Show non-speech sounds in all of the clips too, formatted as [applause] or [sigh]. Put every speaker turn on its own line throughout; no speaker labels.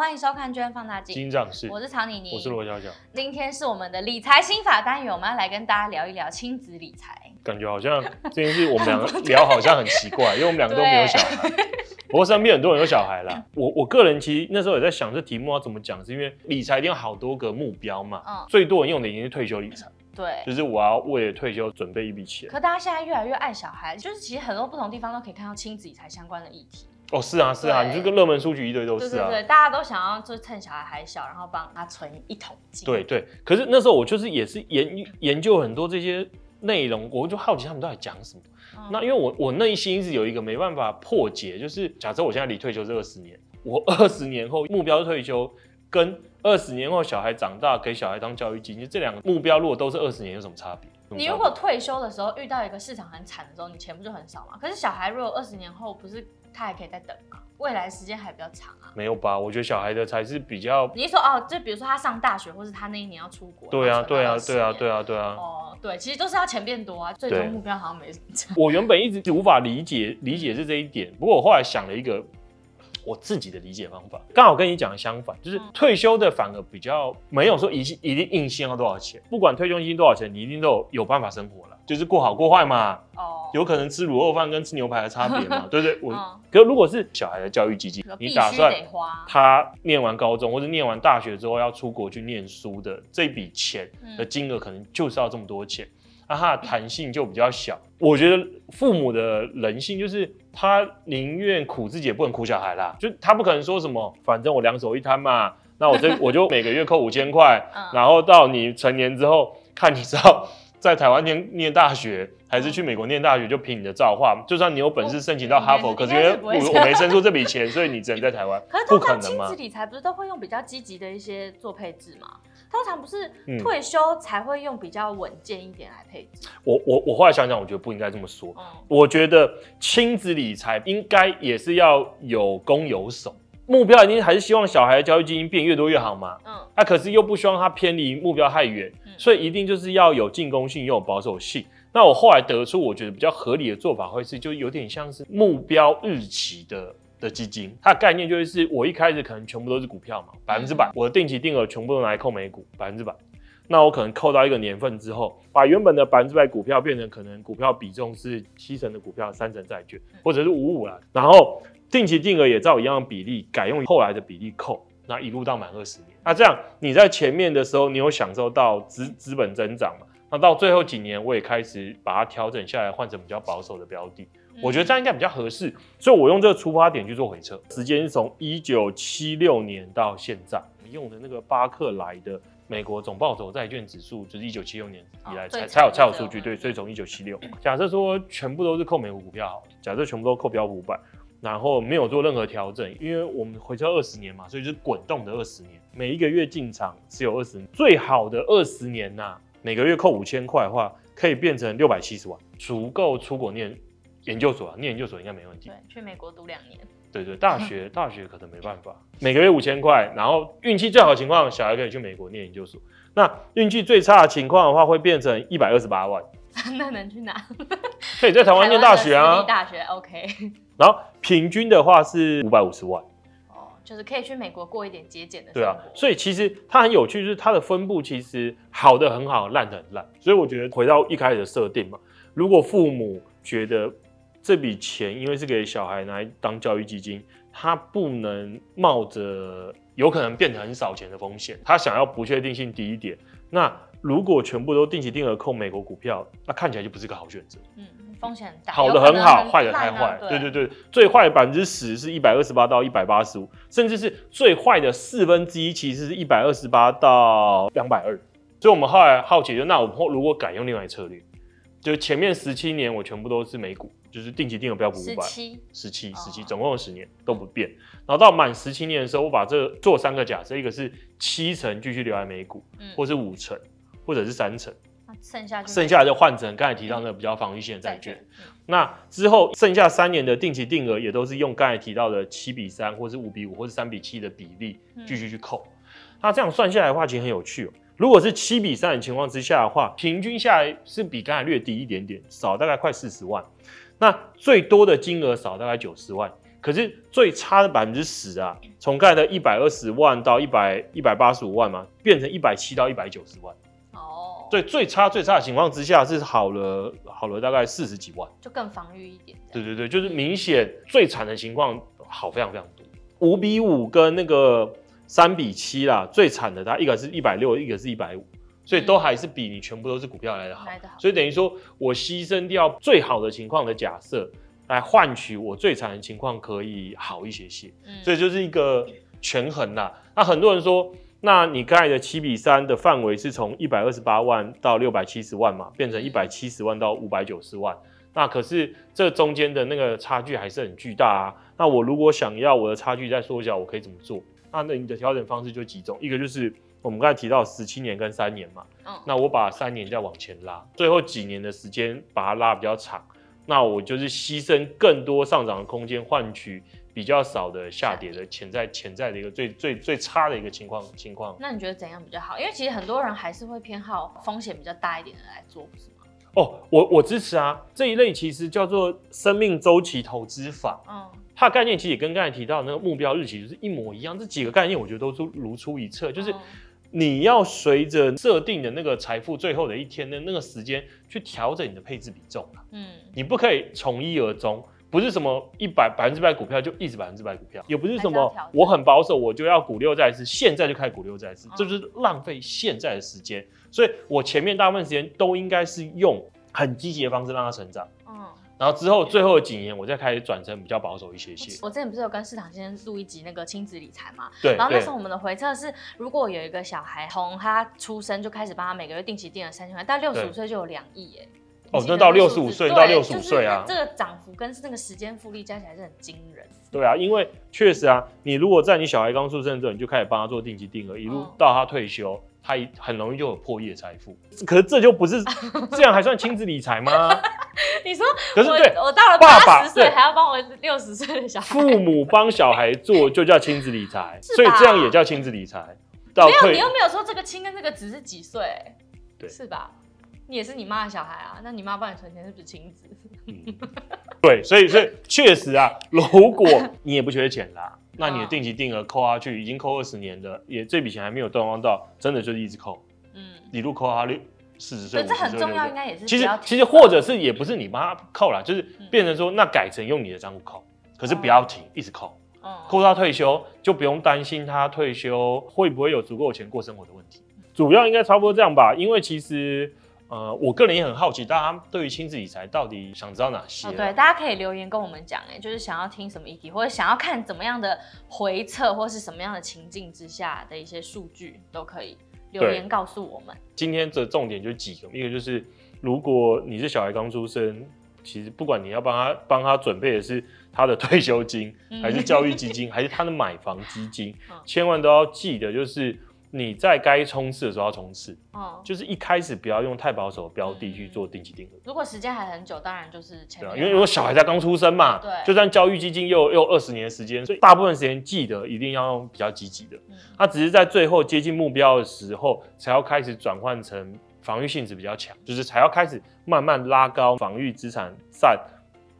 欢迎收看《捐放大镜》。
金藏是，
我是曹妮妮，
我是罗小小。
今天是我们的理财心法单元，我们要来跟大家聊一聊亲子理财。
感觉好像这件事我们两个聊好像很奇怪，[laughs] 因为我们两个都没有小孩。不过身边很多人有小孩啦。我我个人其实那时候也在想，这题目要怎么讲，是因为理财一定有好多个目标嘛。嗯。最多人用的已经是退休理财。对。就是我要为了退休准备一笔钱。
可大家现在越来越爱小孩，就是其实很多不同地方都可以看到亲子理财相关的议题。
哦，是啊，是啊，你这个热门书局一堆都是啊。
对对对，大家都想要就趁小孩还小，然后帮他存一桶金。
对对，可是那时候我就是也是研研究很多这些内容，我就好奇他们到底讲什么。嗯、那因为我我内心是有一个没办法破解，就是假设我现在离退休是二十年，我二十年后目标退休，跟二十年后小孩长大给小孩当教育基金，这两个目标如果都是二十年，有什么差别？
你如果退休的时候遇到一个市场很惨的时候，你钱不就很少吗？可是小孩如果二十年后不是？他还可以再等啊，未来时间还比较长啊。
没有吧？我觉得小孩的才是比较。
你是说哦，就比如说他上大学，或是他那一年要出国。
对啊，对啊，对啊，对啊，对啊。
哦，对，其实都是要钱变多啊，最终目标好像没什么差。
我原本一直无法理解，理解是这一点。不过我后来想了一个我自己的理解方法，刚好跟你讲的相反，就是退休的反而比较没有说一一定硬性要多少钱，不管退休金多少钱，你一定都有有办法生活了。就是过好过坏嘛，哦，有可能吃卤肉饭跟吃牛排的差别嘛，[laughs] 对不对？我，可如果是小孩的教育基金，你打算他念完高中或者念完大学之后要出国去念书的这笔钱的金额，可能就是要这么多钱，那他的弹性就比较小。我觉得父母的人性就是他宁愿苦自己也不能苦小孩啦，就他不可能说什么，反正我两手一摊嘛，那我这 [laughs] 我就每个月扣五千块，然后到你成年之后看你知道。在台湾念念大学，还是去美国念大学，就凭你的造化。就算你有本事申请到哈佛，可是因为我我没生出这笔钱，所以你只能在台湾。[laughs]
可是通常亲子理财不是都会用比较积极的一些做配置吗？通常不是退休才会用比较稳健一点来配置。
我我我后来想想，我觉得不应该这么说。我觉得亲子理财应该也是要有攻有守，目标一定还是希望小孩的教育基金变越多越好嘛。嗯，那可是又不希望他偏离目标太远。所以一定就是要有进攻性又有保守性。那我后来得出，我觉得比较合理的做法会是，就有点像是目标日期的的基金。它的概念就是，我一开始可能全部都是股票嘛，百分之百，我的定期定额全部都拿来扣美股，百分之百。那我可能扣到一个年份之后，把原本的百分之百股票变成可能股票比重是七成的股票，三成债券，或者是五五啦。然后定期定额也照一样的比例，改用后来的比例扣。那一路到满二十年，那这样你在前面的时候，你有享受到资资本增长嘛？那到最后几年，我也开始把它调整下来，换成比较保守的标的。我觉得这样应该比较合适，所以我用这个出发点去做回撤。时间是从一九七六年到现在，用的那个巴克莱的美国总报酬债券指数，就是一九七六年以来才才有才有数据。对，所以从一九七六，假设说全部都是扣美国股票好，假设全部都扣标普五百。然后没有做任何调整，因为我们回测二十年嘛，所以就是滚动的二十年，每一个月进场持有二十年，最好的二十年呐、啊，每个月扣五千块的话，可以变成六百七十万，足够出国念研究所啊，念研究所应该没问题。
对，去美国读两年。
对对，大学大学可能没办法，每个月五千块，然后运气最好的情况，小孩可以去美国念研究所。那运气最差的情况的话，会变成一百二十八万。[laughs]
那能去哪？
可以在台湾念大学啊。
大学 OK。
然后平均的话是五百五十万，
哦，就是可以去美国过一点节俭的。
对啊，所以其实它很有趣，就是它的分布其实好的很好，烂的很烂。所以我觉得回到一开始的设定嘛，如果父母觉得这笔钱因为是给小孩拿来当教育基金，他不能冒着有可能变成很少钱的风险，他想要不确定性低一点，那如果全部都定期定额控美国股票，那看起来就不是个好选择。嗯。
风险很大，
好的很好，坏的太坏。对对对，最坏的百分之十是一百二十八到一百八十五，甚至是最坏的四分之一，其实是一百二十八到两百二。所以我们后来好奇就，那我们如果改用另外一策略，就前面十七年我全部都是美股，就是定期定额标普五百，十七十七十七，总共有十年都不变。然后到满十七年的时候，我把这做三个假设，一个是七成继续留在美股，嗯、或是五成，或者是三成。
剩下
剩下就换成刚才提到那个比较防御性的债券。那之后剩下三年的定期定额也都是用刚才提到的七比三，或是五比五，或是三比七的比例继续去扣。那这样算下来的话，其实很有趣哦。如果是七比三的情况之下的话，平均下来是比刚才略低一点点，少大概快四十万。那最多的金额少大概九十万，可是最差的百分之十啊，从刚才的一百二十万到一百一百八十五万嘛，变成一百七到一百九十万。哦，对，最差最差的情况之下是好了好了大概四十几万，
就更防御一点。
对对对，就是明显最惨的情况好非常非常多，五比五跟那个三比七啦，最惨的它一个是一百六，一个是一百五，所以都还是比你全部都是股票来的好。所以等于说我牺牲掉最好的情况的假设。来换取我最惨的情况可以好一些些，嗯，所以就是一个权衡啦。那很多人说，那你刚才的七比三的范围是从一百二十八万到六百七十万嘛，变成一百七十万到五百九十万。那可是这中间的那个差距还是很巨大啊。那我如果想要我的差距再缩小，我可以怎么做？那那你的调整方式就几种，一个就是我们刚才提到十七年跟三年嘛，嗯那我把三年再往前拉，最后几年的时间把它拉比较长。那我就是牺牲更多上涨的空间，换取比较少的下跌的潜在潜在的一个最最最差的一个情况情况。
那你觉得怎样比较好？因为其实很多人还是会偏好风险比较大一点的来做，不是吗？
哦，我我支持啊，这一类其实叫做生命周期投资法。嗯，它的概念其实也跟刚才提到的那个目标日期就是一模一样。这几个概念我觉得都是如出一辙，就是。嗯你要随着设定的那个财富最后的一天的那个时间去调整你的配置比重。嗯，你不可以从一而终，不是什么一百百分之百股票就一直百分之百股票，也不是什么我很保守我就要股六再四，现在就开始股六再四，这就是浪费现在的时间。所以我前面大部分时间都应该是用很积极的方式让它成长。然后之后最后的几年，我再开始转成比较保守一些些。
我之前不是有跟市场先生录一集那个亲子理财嘛？对。然后那时候我们的回测是，如果有一个小孩从他出生就开始帮他每个月定期定了三千块，到六十五岁就有两亿耶。
哦，那到六十五岁到六十五岁啊，
这个涨幅跟那个时间复利加起来是很惊人。
对啊，因为确实啊，你如果在你小孩刚出生的时候，你就开始帮他做定期定额，一路到他退休，他很容易就有破亿的财富。可是这就不是这样，还算亲子理财吗？[laughs]
你说，可是对，我到了八十岁还要帮我六十岁的小孩，
父母帮小孩做就叫亲子理财，[laughs] 所以这样也叫亲子理财。
没有，你又没有说这个亲跟这个子是几岁，对，是吧？你也是你妈的小孩啊，那你妈帮你存钱是不是亲子？
嗯，对，所以所以确实啊，如果你也不缺钱啦，那你的定期定额扣下去，已经扣二十年的，也这笔钱还没有断光到，真的就是一直扣，嗯，一路扣下去。四十岁，
这很重要，应该也是。
其实其实或者是也不是你妈扣了，就是变成说那改成用你的账户扣，可是不要停，一直扣，扣到退休就不用担心他退休会不会有足够钱过生活的问题。主要应该差不多这样吧，因为其实呃，我个人也很好奇，大家对于亲子理财到底想知道哪些？
对，大家可以留言跟我们讲，哎，就是想要听什么议题，或者想要看怎么样的回测，或是什么样的情境之下的一些数据都可以。留言告诉我们，
今天的重点就几个，一个就是如果你是小孩刚出生，其实不管你要帮他帮他准备的是他的 [laughs] 退休金，还是教育基金，还是他的买房基金，[laughs] 千万都要记得就是。你在该冲刺的时候要冲刺，哦，就是一开始不要用太保守的标的去做定期定额。
如果时间还很久，当然就是前面。
对，因为如果小孩才刚出生嘛，对，就算教育基金又又二十年的时间，所以大部分时间记得一定要用比较积极的。他只是在最后接近目标的时候，才要开始转换成防御性质比较强，就是才要开始慢慢拉高防御资产占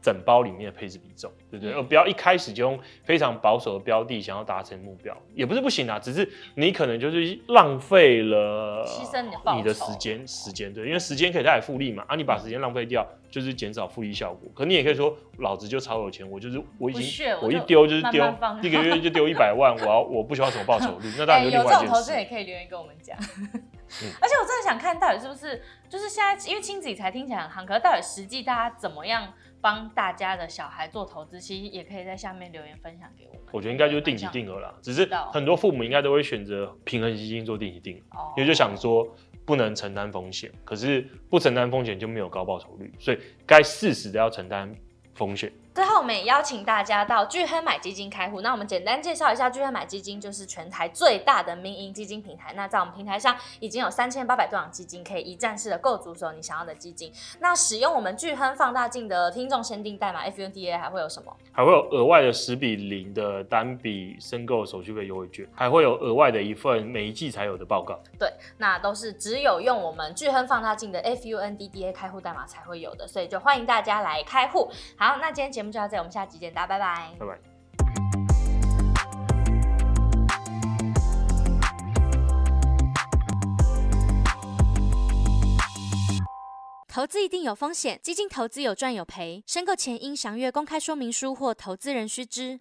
整包里面的配置比重，对不对？而不要一开始就用非常保守的标的想要达成目标，也不是不行啊，只是你可能就是浪费了牺牲你的时间，时间对，因为时间可以带来复利嘛，啊，你把时间浪费掉，就是减少复利效果。可你也可以说，老子就超有钱，我就是我已经我一丢就是丢一个月就丢一百 [laughs] 万，我要我不需要什么报酬率，那当然就另外一件事。有这种投资
也可以留言跟我们讲。[laughs] 而且我真的想看到底是不是，就是现在因为亲子理财听起来很夯，可是到底实际大家怎么样？帮大家的小孩做投资，其实也可以在下面留言分享给我们。
我觉得应该就是定期定额啦，只是很多父母应该都会选择平衡基金做定期定额，哦、因为就想说不能承担风险，可是不承担风险就没有高报酬率，所以该适时的要承担风险。
最后，我们也邀请大家到巨亨买基金开户。那我们简单介绍一下，巨亨买基金就是全台最大的民营基金平台。那在我们平台上，已经有三千八百多档基金，可以一站式的购足所有你想要的基金。那使用我们巨亨放大镜的听众限定代码 FUNDA 还会有什么？
还会有额外的十比零的单笔申购手续费优惠券，还会有额外的一份每一季才有的报告。
对，那都是只有用我们巨亨放大镜的 FUNDA 开户代码才会有的，所以就欢迎大家来开户。好，那今天节目就到这里，我们下期见，大家拜拜，
拜拜。
投资一定有风险，基金投资有赚有赔，申购前应详阅公开说明书或投资人须知。